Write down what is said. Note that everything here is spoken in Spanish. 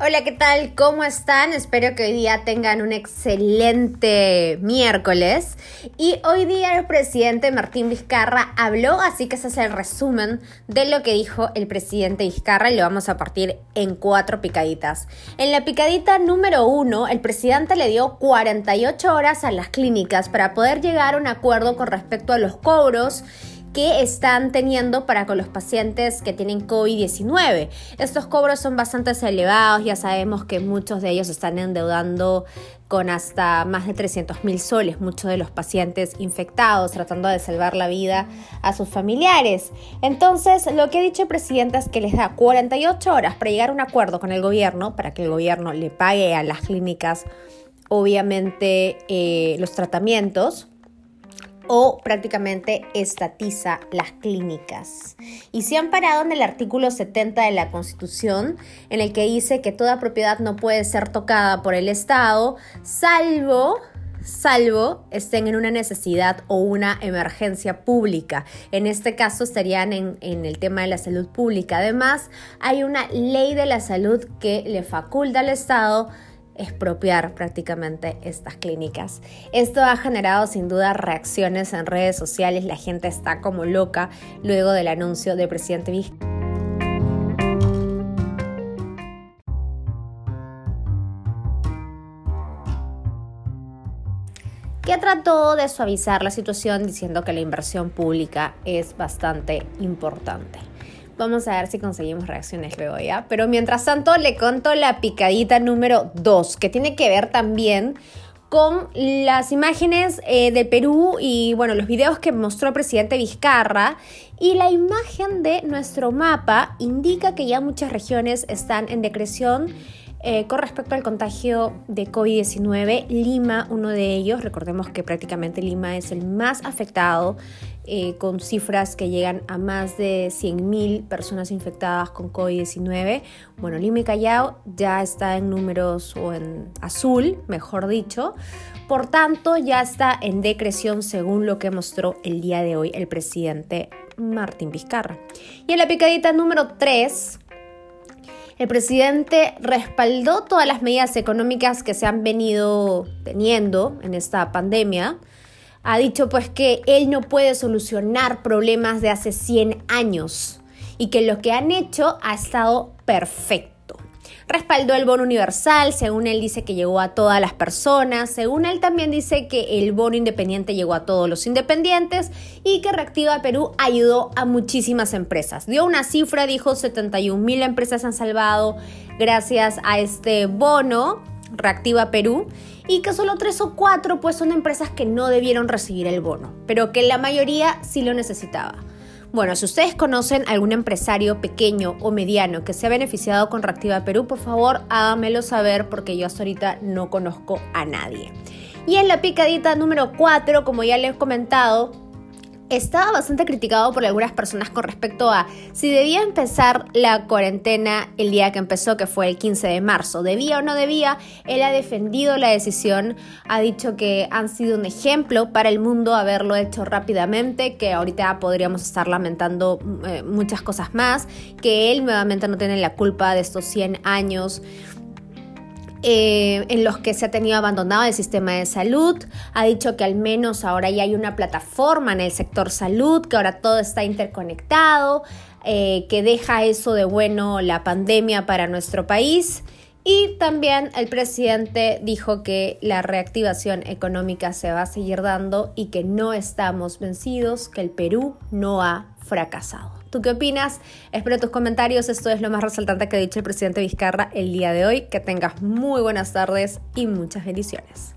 Hola, ¿qué tal? ¿Cómo están? Espero que hoy día tengan un excelente miércoles. Y hoy día el presidente Martín Vizcarra habló, así que ese es el resumen de lo que dijo el presidente Vizcarra y lo vamos a partir en cuatro picaditas. En la picadita número uno, el presidente le dio 48 horas a las clínicas para poder llegar a un acuerdo con respecto a los cobros que están teniendo para con los pacientes que tienen COVID-19. Estos cobros son bastante elevados, ya sabemos que muchos de ellos están endeudando con hasta más de 300 mil soles, muchos de los pacientes infectados, tratando de salvar la vida a sus familiares. Entonces, lo que ha dicho el presidente es que les da 48 horas para llegar a un acuerdo con el gobierno, para que el gobierno le pague a las clínicas, obviamente, eh, los tratamientos o prácticamente estatiza las clínicas. Y se han parado en el artículo 70 de la Constitución, en el que dice que toda propiedad no puede ser tocada por el Estado, salvo salvo estén en una necesidad o una emergencia pública. En este caso estarían en, en, el tema de la salud pública. Además, hay una ley de la salud que le faculta al Estado expropiar prácticamente estas clínicas. Esto ha generado sin duda reacciones en redes sociales, la gente está como loca luego del anuncio del presidente Vizcarra. que trató de suavizar la situación diciendo que la inversión pública es bastante importante. Vamos a ver si conseguimos reacciones luego, ¿ya? Pero mientras tanto, le conto la picadita número 2, que tiene que ver también con las imágenes eh, de Perú y bueno, los videos que mostró el presidente Vizcarra y la imagen de nuestro mapa indica que ya muchas regiones están en decreción eh, con respecto al contagio de COVID-19, Lima, uno de ellos, recordemos que prácticamente Lima es el más afectado, eh, con cifras que llegan a más de 100.000 personas infectadas con COVID-19. Bueno, Lima y Callao ya está en números o en azul, mejor dicho. Por tanto, ya está en decreción según lo que mostró el día de hoy el presidente Martín Vizcarra. Y en la picadita número 3, el presidente respaldó todas las medidas económicas que se han venido teniendo en esta pandemia. Ha dicho pues que él no puede solucionar problemas de hace 100 años y que lo que han hecho ha estado perfecto respaldó el bono universal, según él dice que llegó a todas las personas, según él también dice que el bono independiente llegó a todos los independientes y que Reactiva Perú ayudó a muchísimas empresas. Dio una cifra, dijo 71 mil empresas han salvado gracias a este bono, Reactiva Perú, y que solo tres o cuatro pues son empresas que no debieron recibir el bono, pero que la mayoría sí lo necesitaba. Bueno, si ustedes conocen algún empresario pequeño o mediano que se ha beneficiado con Reactiva Perú, por favor háganmelo saber porque yo hasta ahorita no conozco a nadie. Y en la picadita número 4, como ya les he comentado, estaba bastante criticado por algunas personas con respecto a si debía empezar la cuarentena el día que empezó, que fue el 15 de marzo. ¿Debía o no debía? Él ha defendido la decisión, ha dicho que han sido un ejemplo para el mundo haberlo hecho rápidamente, que ahorita podríamos estar lamentando eh, muchas cosas más, que él nuevamente no tiene la culpa de estos 100 años eh, en los que se ha tenido abandonado el sistema de salud. Ha dicho que al menos ahora ya hay una plataforma en el sector salud, que ahora todo está interconectado, eh, que deja eso de bueno la pandemia para nuestro país. Y también el presidente dijo que la reactivación económica se va a seguir dando y que no estamos vencidos, que el Perú no ha fracasado. ¿Tú qué opinas? Espero tus comentarios. Esto es lo más resaltante que ha dicho el presidente Vizcarra el día de hoy. Que tengas muy buenas tardes y muchas bendiciones.